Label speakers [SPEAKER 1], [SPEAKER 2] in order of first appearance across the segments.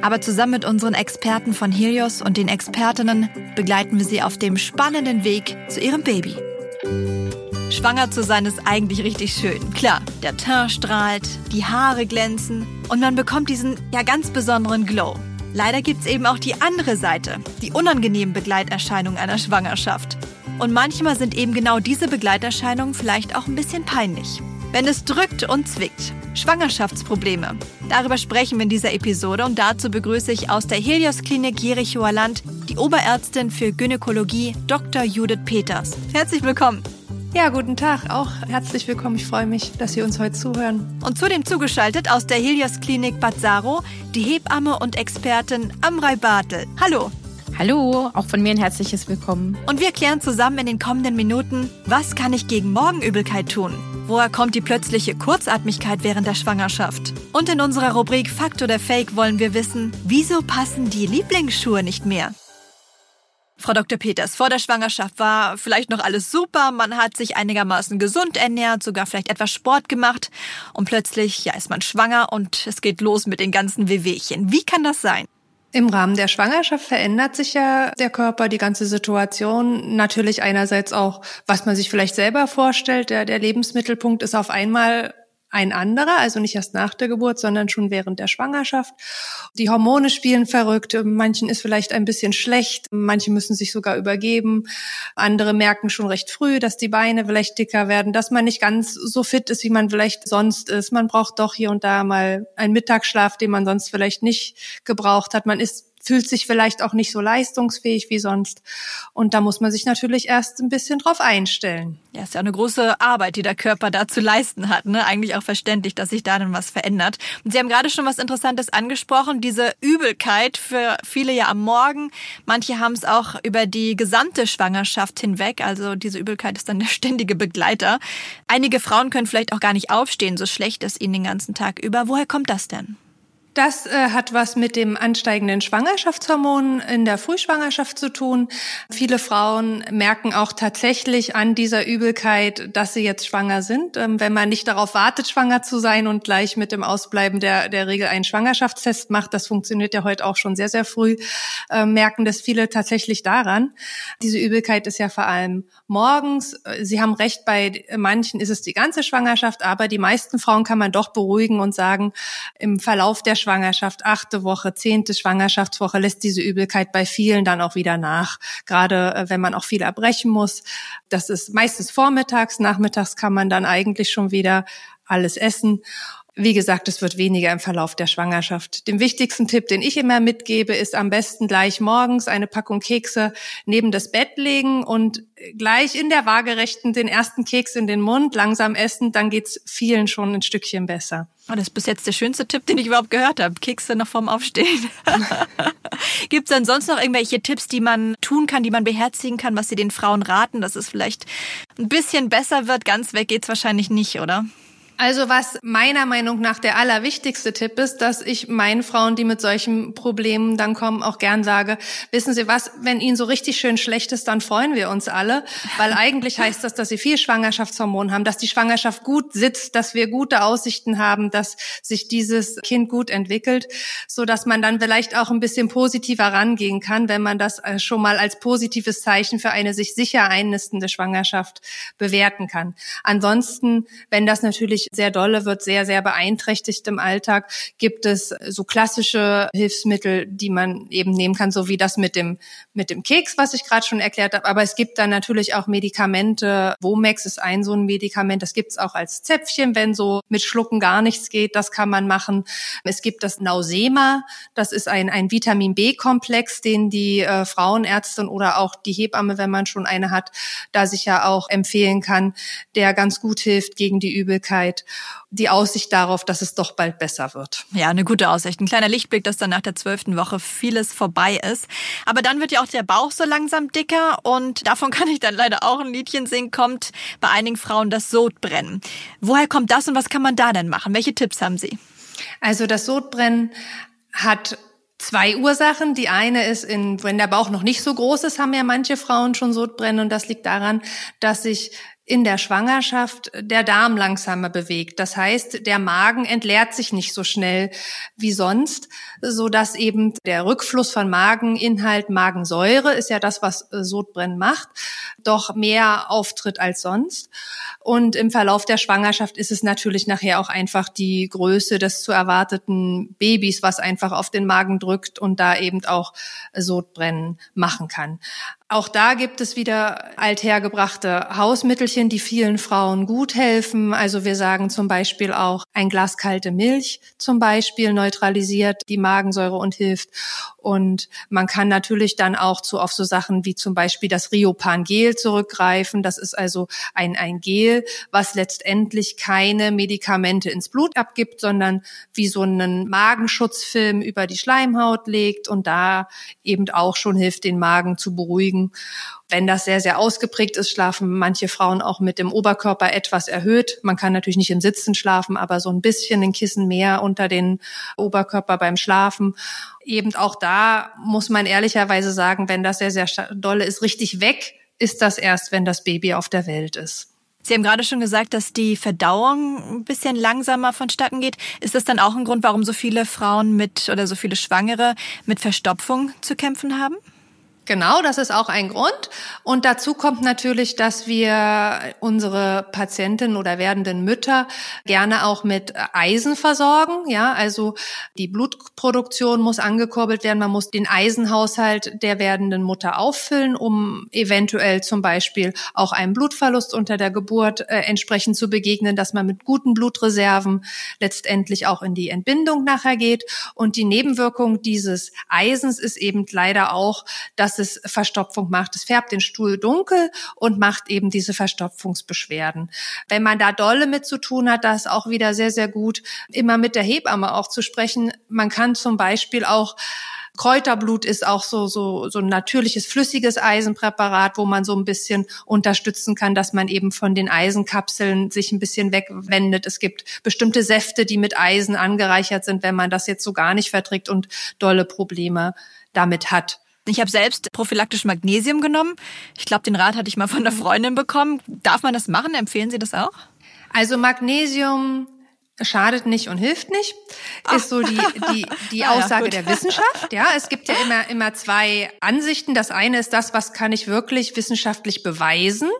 [SPEAKER 1] Aber zusammen mit unseren Experten von Helios und den Expertinnen begleiten wir sie auf dem spannenden Weg zu ihrem Baby. Schwanger zu sein ist eigentlich richtig schön. Klar, der Teint strahlt, die Haare glänzen und man bekommt diesen ja ganz besonderen Glow. Leider gibt's eben auch die andere Seite, die unangenehmen Begleiterscheinungen einer Schwangerschaft. Und manchmal sind eben genau diese Begleiterscheinungen vielleicht auch ein bisschen peinlich. Wenn es drückt und zwickt. Schwangerschaftsprobleme. Darüber sprechen wir in dieser Episode und dazu begrüße ich aus der Helios Klinik Jerichoer Land die Oberärztin für Gynäkologie Dr. Judith Peters. Herzlich willkommen.
[SPEAKER 2] Ja, guten Tag. Auch herzlich willkommen. Ich freue mich, dass Sie uns heute zuhören.
[SPEAKER 1] Und zudem zugeschaltet aus der Helios Klinik Bad Saro die Hebamme und Expertin Amrei Bartel. Hallo.
[SPEAKER 3] Hallo, auch von mir ein herzliches Willkommen.
[SPEAKER 1] Und wir klären zusammen in den kommenden Minuten, was kann ich gegen Morgenübelkeit tun? Woher kommt die plötzliche Kurzatmigkeit während der Schwangerschaft? Und in unserer Rubrik Fakt oder Fake wollen wir wissen, wieso passen die Lieblingsschuhe nicht mehr? Frau Dr. Peters, vor der Schwangerschaft war vielleicht noch alles super, man hat sich einigermaßen gesund ernährt, sogar vielleicht etwas Sport gemacht und plötzlich, ja, ist man schwanger und es geht los mit den ganzen Wehwehchen. Wie kann das sein?
[SPEAKER 2] Im Rahmen der Schwangerschaft verändert sich ja der Körper, die ganze Situation. Natürlich einerseits auch, was man sich vielleicht selber vorstellt. Der, der Lebensmittelpunkt ist auf einmal ein anderer, also nicht erst nach der Geburt, sondern schon während der Schwangerschaft. Die Hormone spielen verrückt, manchen ist vielleicht ein bisschen schlecht, manche müssen sich sogar übergeben, andere merken schon recht früh, dass die Beine vielleicht dicker werden, dass man nicht ganz so fit ist, wie man vielleicht sonst ist. Man braucht doch hier und da mal einen Mittagsschlaf, den man sonst vielleicht nicht gebraucht hat. Man ist fühlt sich vielleicht auch nicht so leistungsfähig wie sonst. Und da muss man sich natürlich erst ein bisschen drauf einstellen.
[SPEAKER 1] Ja, ist ja eine große Arbeit, die der Körper da zu leisten hat. Ne? Eigentlich auch verständlich, dass sich da dann was verändert. Und Sie haben gerade schon was Interessantes angesprochen, diese Übelkeit für viele ja am Morgen. Manche haben es auch über die gesamte Schwangerschaft hinweg. Also diese Übelkeit ist dann der ständige Begleiter. Einige Frauen können vielleicht auch gar nicht aufstehen, so schlecht ist ihnen den ganzen Tag über. Woher kommt das denn?
[SPEAKER 2] Das äh, hat was mit dem ansteigenden Schwangerschaftshormon in der Frühschwangerschaft zu tun. Viele Frauen merken auch tatsächlich an dieser Übelkeit, dass sie jetzt schwanger sind. Ähm, wenn man nicht darauf wartet, schwanger zu sein und gleich mit dem Ausbleiben der, der Regel einen Schwangerschaftstest macht, das funktioniert ja heute auch schon sehr, sehr früh, äh, merken das viele tatsächlich daran. Diese Übelkeit ist ja vor allem morgens. Sie haben recht, bei manchen ist es die ganze Schwangerschaft, aber die meisten Frauen kann man doch beruhigen und sagen, im Verlauf der Schwangerschaft, achte Woche, zehnte Schwangerschaftswoche lässt diese Übelkeit bei vielen dann auch wieder nach. Gerade äh, wenn man auch viel erbrechen muss. Das ist meistens vormittags, nachmittags kann man dann eigentlich schon wieder alles essen. Wie gesagt, es wird weniger im Verlauf der Schwangerschaft. Den wichtigsten Tipp, den ich immer mitgebe, ist am besten gleich morgens eine Packung Kekse neben das Bett legen und gleich in der Waagerechten den ersten Keks in den Mund, langsam essen, dann geht's vielen schon ein Stückchen besser.
[SPEAKER 1] Oh, das ist bis jetzt der schönste Tipp, den ich überhaupt gehört habe. Kekse noch vorm Aufstehen. Gibt es denn sonst noch irgendwelche Tipps, die man tun kann, die man beherzigen kann, was Sie den Frauen raten, dass es vielleicht ein bisschen besser wird? Ganz weg geht's wahrscheinlich nicht, oder?
[SPEAKER 2] Also was meiner Meinung nach der allerwichtigste Tipp ist, dass ich meinen Frauen, die mit solchen Problemen dann kommen, auch gern sage, wissen Sie was, wenn Ihnen so richtig schön schlecht ist, dann freuen wir uns alle, weil eigentlich heißt das, dass Sie viel Schwangerschaftshormon haben, dass die Schwangerschaft gut sitzt, dass wir gute Aussichten haben, dass sich dieses Kind gut entwickelt, so dass man dann vielleicht auch ein bisschen positiver rangehen kann, wenn man das äh, schon mal als positives Zeichen für eine sich sicher einnistende Schwangerschaft bewerten kann. Ansonsten, wenn das natürlich sehr dolle wird, sehr, sehr beeinträchtigt im Alltag, gibt es so klassische Hilfsmittel, die man eben nehmen kann, so wie das mit dem, mit dem Keks, was ich gerade schon erklärt habe. Aber es gibt dann natürlich auch Medikamente. Womex ist ein so ein Medikament. Das gibt es auch als Zäpfchen, wenn so mit Schlucken gar nichts geht. Das kann man machen. Es gibt das Nausema. Das ist ein, ein Vitamin B-Komplex, den die äh, Frauenärztin oder auch die Hebamme, wenn man schon eine hat, da sich ja auch empfehlen kann, der ganz gut hilft gegen die Übelkeit. Die Aussicht darauf, dass es doch bald besser wird.
[SPEAKER 1] Ja, eine gute Aussicht. Ein kleiner Lichtblick, dass dann nach der zwölften Woche vieles vorbei ist. Aber dann wird ja auch der Bauch so langsam dicker und davon kann ich dann leider auch ein Liedchen singen, kommt bei einigen Frauen das Sodbrennen. Woher kommt das und was kann man da denn machen? Welche Tipps haben Sie?
[SPEAKER 2] Also das Sodbrennen hat zwei Ursachen. Die eine ist, in, wenn der Bauch noch nicht so groß ist, haben ja manche Frauen schon Sodbrennen und das liegt daran, dass sich in der Schwangerschaft der Darm langsamer bewegt. Das heißt, der Magen entleert sich nicht so schnell wie sonst, so dass eben der Rückfluss von Mageninhalt, Magensäure ist ja das, was Sodbrennen macht, doch mehr auftritt als sonst. Und im Verlauf der Schwangerschaft ist es natürlich nachher auch einfach die Größe des zu erwarteten Babys, was einfach auf den Magen drückt und da eben auch Sodbrennen machen kann. Auch da gibt es wieder althergebrachte Hausmittelchen, die vielen Frauen gut helfen. Also wir sagen zum Beispiel auch, ein Glas kalte Milch zum Beispiel neutralisiert die Magensäure und hilft. Und man kann natürlich dann auch zu auf so Sachen wie zum Beispiel das Riopan Gel zurückgreifen. Das ist also ein, ein Gel, was letztendlich keine Medikamente ins Blut abgibt, sondern wie so einen Magenschutzfilm über die Schleimhaut legt und da eben auch schon hilft, den Magen zu beruhigen. Wenn das sehr, sehr ausgeprägt ist, schlafen manche Frauen auch mit dem Oberkörper etwas erhöht. Man kann natürlich nicht im Sitzen schlafen, aber so ein bisschen ein Kissen mehr unter den Oberkörper beim Schlafen. Eben auch da muss man ehrlicherweise sagen, wenn das sehr, sehr dolle ist, richtig weg ist das erst, wenn das Baby auf der Welt ist.
[SPEAKER 1] Sie haben gerade schon gesagt, dass die Verdauung ein bisschen langsamer vonstatten geht. Ist das dann auch ein Grund, warum so viele Frauen mit oder so viele Schwangere mit Verstopfung zu kämpfen haben?
[SPEAKER 2] Genau, das ist auch ein Grund. Und dazu kommt natürlich, dass wir unsere Patientinnen oder werdenden Mütter gerne auch mit Eisen versorgen. Ja, also die Blutproduktion muss angekurbelt werden. Man muss den Eisenhaushalt der werdenden Mutter auffüllen, um eventuell zum Beispiel auch einem Blutverlust unter der Geburt äh, entsprechend zu begegnen, dass man mit guten Blutreserven letztendlich auch in die Entbindung nachher geht. Und die Nebenwirkung dieses Eisens ist eben leider auch, dass es Verstopfung macht. Es färbt den Stuhl dunkel und macht eben diese Verstopfungsbeschwerden. Wenn man da dolle mit zu tun hat, da ist auch wieder sehr, sehr gut, immer mit der Hebamme auch zu sprechen. Man kann zum Beispiel auch Kräuterblut ist auch so, so, so ein natürliches flüssiges Eisenpräparat, wo man so ein bisschen unterstützen kann, dass man eben von den Eisenkapseln sich ein bisschen wegwendet. Es gibt bestimmte Säfte, die mit Eisen angereichert sind, wenn man das jetzt so gar nicht verträgt und dolle Probleme damit hat.
[SPEAKER 1] Ich habe selbst prophylaktisch Magnesium genommen. Ich glaube, den Rat hatte ich mal von einer Freundin bekommen. Darf man das machen? Empfehlen Sie das auch?
[SPEAKER 2] Also Magnesium schadet nicht und hilft nicht, Ach. ist so die, die, die ah, Aussage ja, der Wissenschaft. Ja, es gibt ja immer, immer zwei Ansichten. Das eine ist das, was kann ich wirklich wissenschaftlich beweisen?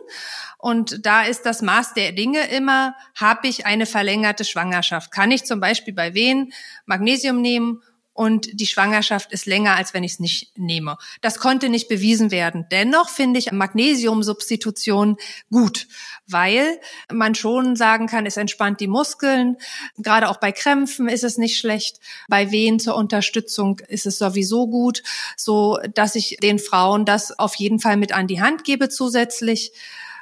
[SPEAKER 2] Und da ist das Maß der Dinge immer, habe ich eine verlängerte Schwangerschaft? Kann ich zum Beispiel bei wen Magnesium nehmen und die Schwangerschaft ist länger, als wenn ich es nicht nehme. Das konnte nicht bewiesen werden. Dennoch finde ich Magnesiumsubstitution gut, weil man schon sagen kann, es entspannt die Muskeln. Gerade auch bei Krämpfen ist es nicht schlecht. Bei Wehen zur Unterstützung ist es sowieso gut, so dass ich den Frauen das auf jeden Fall mit an die Hand gebe zusätzlich.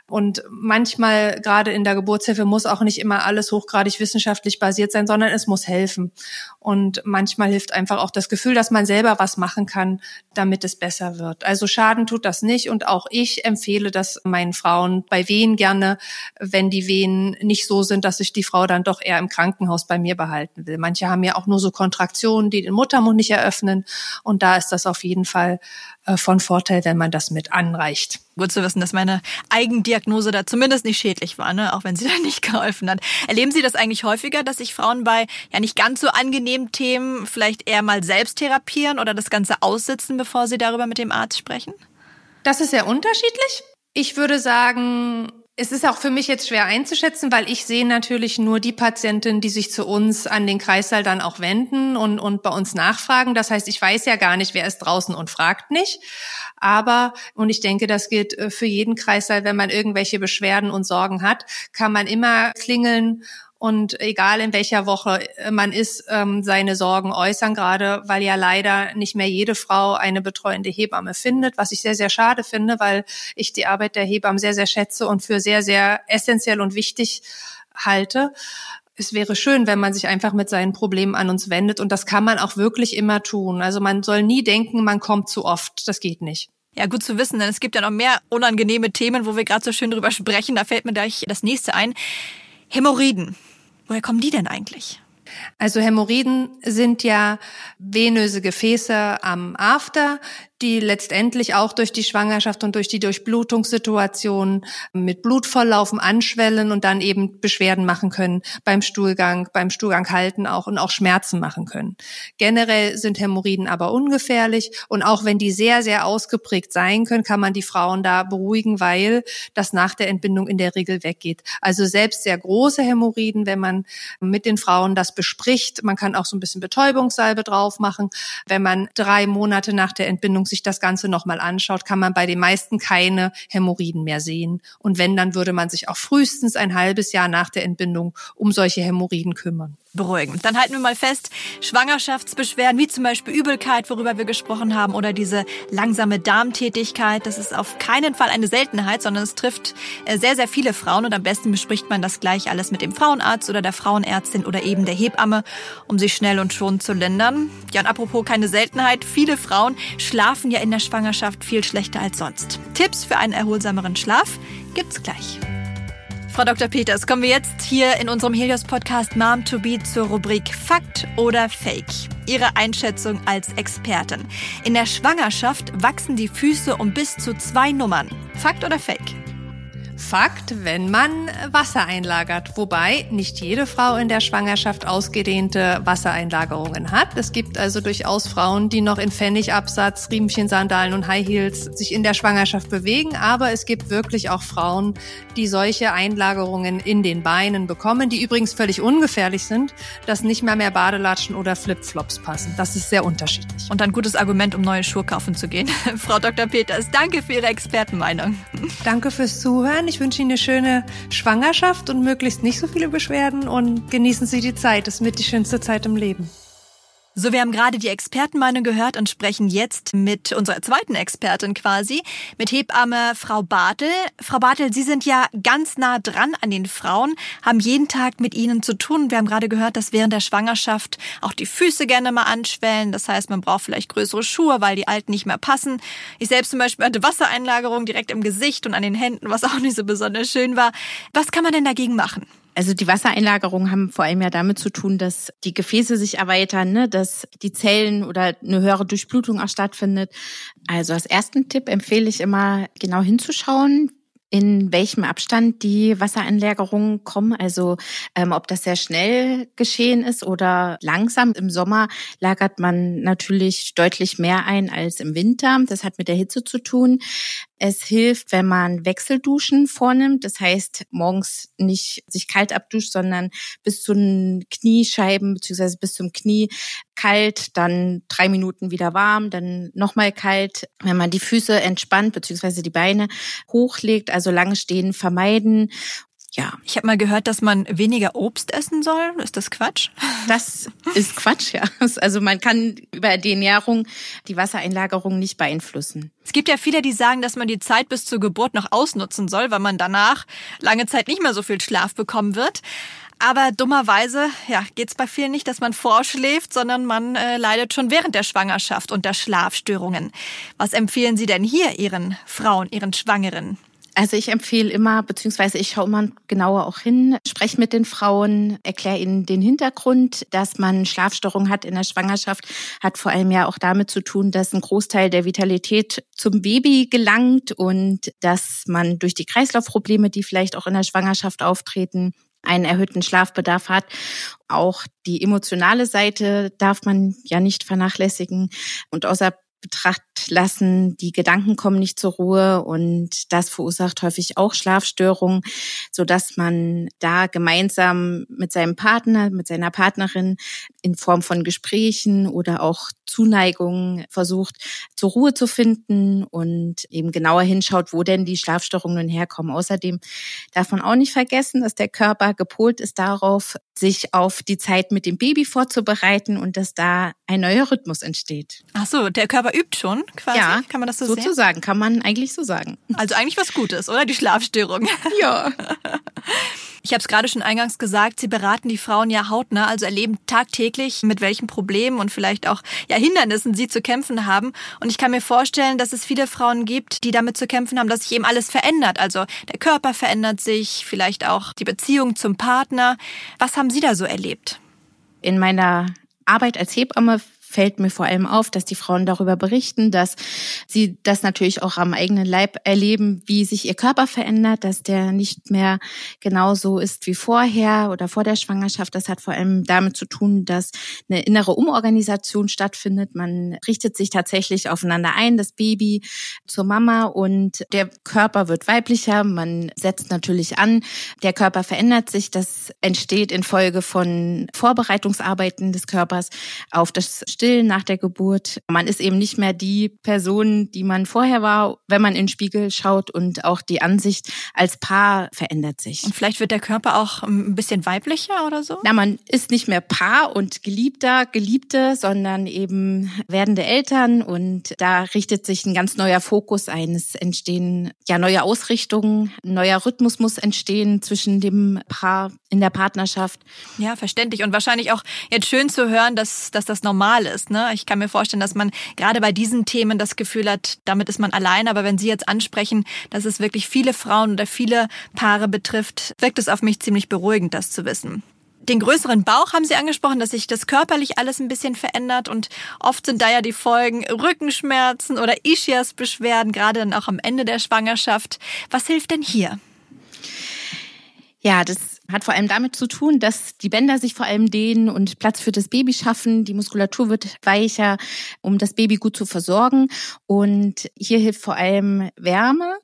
[SPEAKER 2] Und manchmal, gerade in der Geburtshilfe, muss auch nicht immer alles hochgradig wissenschaftlich basiert sein, sondern es muss helfen. Und manchmal hilft einfach auch das Gefühl, dass man selber was machen kann, damit es besser wird. Also Schaden tut das nicht. Und auch ich empfehle das meinen Frauen bei Wehen gerne, wenn die Wehen nicht so sind, dass sich die Frau dann doch eher im Krankenhaus bei mir behalten will. Manche haben ja auch nur so Kontraktionen, die den Muttermund nicht eröffnen. Und da ist das auf jeden Fall von Vorteil, wenn man das mit anreicht.
[SPEAKER 1] Gut zu wissen, dass meine Eigendiagnose da zumindest nicht schädlich war, ne? auch wenn sie da nicht geholfen hat. Erleben Sie das eigentlich häufiger, dass sich Frauen bei ja nicht ganz so angenehmen Themen vielleicht eher mal selbst therapieren oder das Ganze aussitzen, bevor sie darüber mit dem Arzt sprechen?
[SPEAKER 2] Das ist sehr unterschiedlich. Ich würde sagen, es ist auch für mich jetzt schwer einzuschätzen, weil ich sehe natürlich nur die Patientinnen, die sich zu uns an den Kreissaal dann auch wenden und, und bei uns nachfragen. Das heißt, ich weiß ja gar nicht, wer ist draußen und fragt nicht. Aber, und ich denke, das gilt äh, für jeden Kreissaal, wenn man irgendwelche Beschwerden und Sorgen hat, kann man immer klingeln und egal in welcher Woche man ist, ähm, seine Sorgen äußern, gerade weil ja leider nicht mehr jede Frau eine betreuende Hebamme findet, was ich sehr, sehr schade finde, weil ich die Arbeit der Hebammen sehr, sehr schätze und für sehr, sehr essentiell und wichtig halte. Es wäre schön, wenn man sich einfach mit seinen Problemen an uns wendet und das kann man auch wirklich immer tun. Also man soll nie denken, man kommt zu oft. Das geht nicht.
[SPEAKER 1] Ja, gut zu wissen, denn es gibt ja noch mehr unangenehme Themen, wo wir gerade so schön drüber sprechen. Da fällt mir gleich das nächste ein. Hämorrhoiden. Woher kommen die denn eigentlich?
[SPEAKER 2] Also Hämorrhoiden sind ja venöse Gefäße am After, die letztendlich auch durch die Schwangerschaft und durch die Durchblutungssituation mit Blutvolllaufen anschwellen und dann eben Beschwerden machen können beim Stuhlgang, beim Stuhlgang halten auch und auch Schmerzen machen können. Generell sind Hämorrhoiden aber ungefährlich und auch wenn die sehr, sehr ausgeprägt sein können, kann man die Frauen da beruhigen, weil das nach der Entbindung in der Regel weggeht. Also selbst sehr große Hämorrhoiden, wenn man mit den Frauen das bespricht, man kann auch so ein bisschen Betäubungssalbe drauf machen, wenn man drei Monate nach der Entbindung sich das Ganze nochmal anschaut, kann man bei den meisten keine Hämorrhoiden mehr sehen. Und wenn, dann würde man sich auch frühestens ein halbes Jahr nach der Entbindung um solche Hämorrhoiden kümmern
[SPEAKER 1] beruhigen. Dann halten wir mal fest, Schwangerschaftsbeschwerden wie zum Beispiel Übelkeit, worüber wir gesprochen haben, oder diese langsame Darmtätigkeit, das ist auf keinen Fall eine Seltenheit, sondern es trifft äh, sehr, sehr viele Frauen und am besten bespricht man das gleich alles mit dem Frauenarzt oder der Frauenärztin oder eben der Hebamme, um sich schnell und schon zu lindern. Ja, und apropos keine Seltenheit, viele Frauen schlafen ja in der Schwangerschaft viel schlechter als sonst. Tipps für einen erholsameren Schlaf gibt's gleich. Frau Dr. Peters, kommen wir jetzt hier in unserem Helios-Podcast Mom to Be zur Rubrik Fakt oder Fake. Ihre Einschätzung als Expertin. In der Schwangerschaft wachsen die Füße um bis zu zwei Nummern. Fakt oder Fake?
[SPEAKER 2] Fakt, wenn man Wasser einlagert. Wobei nicht jede Frau in der Schwangerschaft ausgedehnte Wassereinlagerungen hat. Es gibt also durchaus Frauen, die noch in Pfennigabsatz, Riemchen, Sandalen und High Heels sich in der Schwangerschaft bewegen. Aber es gibt wirklich auch Frauen, die solche Einlagerungen in den Beinen bekommen, die übrigens völlig ungefährlich sind, dass nicht mehr mehr Badelatschen oder Flipflops passen. Das ist sehr unterschiedlich.
[SPEAKER 1] Und ein gutes Argument, um neue Schuhe kaufen zu gehen. Frau Dr. Peters, danke für Ihre Expertenmeinung.
[SPEAKER 2] Danke fürs Zuhören. Ich wünsche Ihnen eine schöne Schwangerschaft und möglichst nicht so viele Beschwerden und genießen Sie die Zeit. Das ist mit die schönste Zeit im Leben.
[SPEAKER 1] So, wir haben gerade die Expertenmeinung gehört und sprechen jetzt mit unserer zweiten Expertin quasi, mit Hebamme Frau Bartel. Frau Bartel, Sie sind ja ganz nah dran an den Frauen, haben jeden Tag mit ihnen zu tun. Wir haben gerade gehört, dass während der Schwangerschaft auch die Füße gerne mal anschwellen. Das heißt, man braucht vielleicht größere Schuhe, weil die alten nicht mehr passen. Ich selbst zum Beispiel hatte Wassereinlagerung direkt im Gesicht und an den Händen, was auch nicht so besonders schön war. Was kann man denn dagegen machen?
[SPEAKER 3] Also die Wassereinlagerungen haben vor allem ja damit zu tun, dass die Gefäße sich erweitern, ne, dass die Zellen oder eine höhere Durchblutung auch stattfindet. Also als ersten Tipp empfehle ich immer genau hinzuschauen, in welchem Abstand die Wassereinlagerungen kommen, also ähm, ob das sehr schnell geschehen ist oder langsam. Im Sommer lagert man natürlich deutlich mehr ein als im Winter. Das hat mit der Hitze zu tun. Es hilft, wenn man Wechselduschen vornimmt. Das heißt, morgens nicht sich kalt abduscht, sondern bis zu den Kniescheiben beziehungsweise bis zum Knie kalt, dann drei Minuten wieder warm, dann nochmal kalt. Wenn man die Füße entspannt beziehungsweise die Beine hochlegt, also lange stehen vermeiden
[SPEAKER 1] ja. Ich habe mal gehört, dass man weniger Obst essen soll. Ist das Quatsch?
[SPEAKER 3] Das ist Quatsch, ja. Also man kann über die Ernährung die Wassereinlagerung nicht beeinflussen.
[SPEAKER 1] Es gibt ja viele, die sagen, dass man die Zeit bis zur Geburt noch ausnutzen soll, weil man danach lange Zeit nicht mehr so viel Schlaf bekommen wird. Aber dummerweise ja, geht es bei vielen nicht, dass man vorschläft, sondern man äh, leidet schon während der Schwangerschaft unter Schlafstörungen. Was empfehlen Sie denn hier Ihren Frauen, Ihren Schwangeren?
[SPEAKER 3] Also ich empfehle immer, beziehungsweise ich schaue immer genauer auch hin, spreche mit den Frauen, erkläre ihnen den Hintergrund, dass man Schlafstörungen hat in der Schwangerschaft, hat vor allem ja auch damit zu tun, dass ein Großteil der Vitalität zum Baby gelangt und dass man durch die Kreislaufprobleme, die vielleicht auch in der Schwangerschaft auftreten, einen erhöhten Schlafbedarf hat. Auch die emotionale Seite darf man ja nicht vernachlässigen. Und außer Betracht lassen. Die Gedanken kommen nicht zur Ruhe und das verursacht häufig auch Schlafstörungen, so dass man da gemeinsam mit seinem Partner, mit seiner Partnerin in Form von Gesprächen oder auch Zuneigung versucht, zur Ruhe zu finden und eben genauer hinschaut, wo denn die Schlafstörungen nun herkommen. Außerdem darf man auch nicht vergessen, dass der Körper gepolt ist darauf, sich auf die Zeit mit dem Baby vorzubereiten und dass da ein neuer Rhythmus entsteht.
[SPEAKER 1] Ach so, der Körper übt schon quasi?
[SPEAKER 3] Ja, kann man das so sozusagen, sehen? kann man eigentlich so sagen.
[SPEAKER 1] Also eigentlich was Gutes, oder? Die Schlafstörung.
[SPEAKER 3] Ja.
[SPEAKER 1] Ich habe es gerade schon eingangs gesagt, Sie beraten die Frauen ja hautnah, also erleben tagtäglich, mit welchen Problemen und vielleicht auch ja, Hindernissen sie zu kämpfen haben. Und ich kann mir vorstellen, dass es viele Frauen gibt, die damit zu kämpfen haben, dass sich eben alles verändert. Also der Körper verändert sich, vielleicht auch die Beziehung zum Partner. Was haben Sie da so erlebt?
[SPEAKER 3] In meiner Arbeit als Hebamme fällt mir vor allem auf, dass die Frauen darüber berichten, dass sie das natürlich auch am eigenen Leib erleben, wie sich ihr Körper verändert, dass der nicht mehr genauso ist wie vorher oder vor der Schwangerschaft. Das hat vor allem damit zu tun, dass eine innere Umorganisation stattfindet. Man richtet sich tatsächlich aufeinander ein, das Baby zur Mama und der Körper wird weiblicher. Man setzt natürlich an. Der Körper verändert sich. Das entsteht infolge von Vorbereitungsarbeiten des Körpers auf das Stillen nach der Geburt. Man ist eben nicht mehr die Person, die man vorher war, wenn man in den Spiegel schaut und auch die Ansicht als Paar verändert sich.
[SPEAKER 1] Und vielleicht wird der Körper auch ein bisschen weiblicher oder so?
[SPEAKER 3] Na, man ist nicht mehr Paar und Geliebter, Geliebte, sondern eben werdende Eltern und da richtet sich ein ganz neuer Fokus ein. Es entstehen ja neue Ausrichtungen, ein neuer Rhythmus muss entstehen zwischen dem Paar in der Partnerschaft.
[SPEAKER 1] Ja, verständlich und wahrscheinlich auch jetzt schön zu hören, dass, dass das normal ist. Ne? Ich kann mir vorstellen, dass man gerade bei diesen Themen das Gefühl hat, damit ist man allein. Aber wenn Sie jetzt ansprechen, dass es wirklich viele Frauen oder viele Paare betrifft, wirkt es auf mich ziemlich beruhigend, das zu wissen. Den größeren Bauch haben Sie angesprochen, dass sich das körperlich alles ein bisschen verändert und oft sind da ja die Folgen Rückenschmerzen oder Ischias-Beschwerden, gerade dann auch am Ende der Schwangerschaft. Was hilft denn hier?
[SPEAKER 3] Ja, das hat vor allem damit zu tun, dass die Bänder sich vor allem dehnen und Platz für das Baby schaffen. Die Muskulatur wird weicher, um das Baby gut zu versorgen. Und hier hilft vor allem Wärme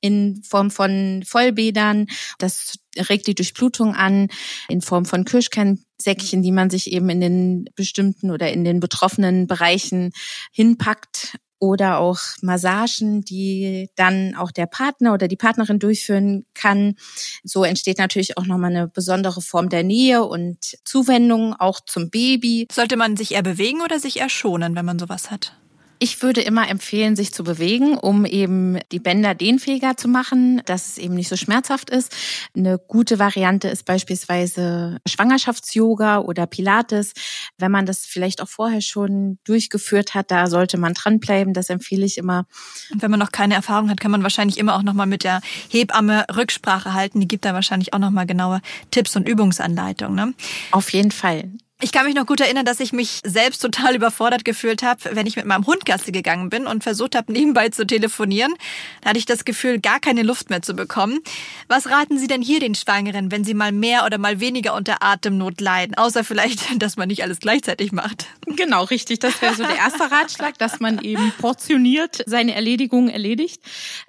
[SPEAKER 3] in Form von Vollbädern. Das regt die Durchblutung an in Form von Kirschkernsäckchen, die man sich eben in den bestimmten oder in den betroffenen Bereichen hinpackt oder auch Massagen, die dann auch der Partner oder die Partnerin durchführen kann. So entsteht natürlich auch nochmal eine besondere Form der Nähe und Zuwendung auch zum Baby.
[SPEAKER 1] Sollte man sich eher bewegen oder sich eher schonen, wenn man sowas hat?
[SPEAKER 3] Ich würde immer empfehlen, sich zu bewegen, um eben die Bänder dehnfähiger zu machen, dass es eben nicht so schmerzhaft ist. Eine gute Variante ist beispielsweise Schwangerschafts-Yoga oder Pilates. Wenn man das vielleicht auch vorher schon durchgeführt hat, da sollte man dranbleiben. Das empfehle ich immer.
[SPEAKER 1] Und wenn man noch keine Erfahrung hat, kann man wahrscheinlich immer auch nochmal mit der Hebamme Rücksprache halten. Die gibt da wahrscheinlich auch nochmal genaue Tipps und Übungsanleitungen. Ne?
[SPEAKER 3] Auf jeden Fall.
[SPEAKER 1] Ich kann mich noch gut erinnern, dass ich mich selbst total überfordert gefühlt habe, wenn ich mit meinem Hund Gassi gegangen bin und versucht habe, nebenbei zu telefonieren. Da hatte ich das Gefühl, gar keine Luft mehr zu bekommen. Was raten Sie denn hier den Schwangeren, wenn sie mal mehr oder mal weniger unter Atemnot leiden? Außer vielleicht, dass man nicht alles gleichzeitig macht.
[SPEAKER 3] Genau, richtig. Das wäre so der erste Ratschlag, dass man eben portioniert seine Erledigung erledigt.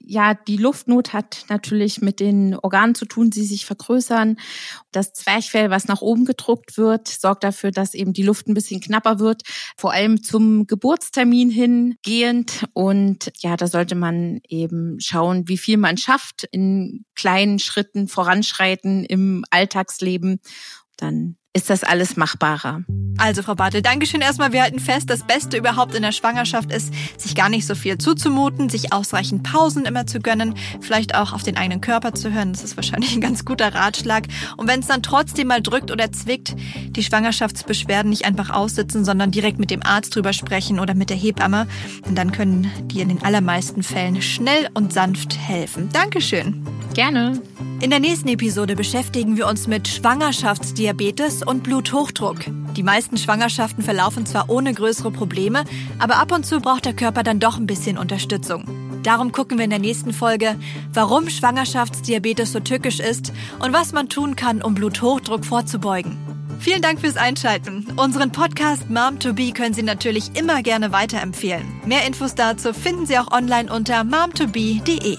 [SPEAKER 3] Ja, die Luftnot hat natürlich mit den Organen zu tun, die sich vergrößern. Das Zwerchfell, was nach oben gedruckt wird, sorgt dafür, dafür, dass eben die Luft ein bisschen knapper wird, vor allem zum Geburtstermin hingehend. Und ja, da sollte man eben schauen, wie viel man schafft, in kleinen Schritten voranschreiten im Alltagsleben. Dann ist das alles machbarer.
[SPEAKER 1] Also, Frau Bartel, Dankeschön erstmal. Wir halten fest, das Beste überhaupt in der Schwangerschaft ist, sich gar nicht so viel zuzumuten, sich ausreichend Pausen immer zu gönnen, vielleicht auch auf den eigenen Körper zu hören. Das ist wahrscheinlich ein ganz guter Ratschlag. Und wenn es dann trotzdem mal drückt oder zwickt, die Schwangerschaftsbeschwerden nicht einfach aussitzen, sondern direkt mit dem Arzt drüber sprechen oder mit der Hebamme. Und dann können die in den allermeisten Fällen schnell und sanft helfen. Dankeschön.
[SPEAKER 3] Gerne.
[SPEAKER 1] In der nächsten Episode beschäftigen wir uns mit Schwangerschaftsdiabetes und Bluthochdruck. Die meisten Schwangerschaften verlaufen zwar ohne größere Probleme, aber ab und zu braucht der Körper dann doch ein bisschen Unterstützung. Darum gucken wir in der nächsten Folge, warum Schwangerschaftsdiabetes so tückisch ist und was man tun kann, um Bluthochdruck vorzubeugen. Vielen Dank fürs Einschalten. Unseren Podcast Mom to Be können Sie natürlich immer gerne weiterempfehlen. Mehr Infos dazu finden Sie auch online unter momtobe.de.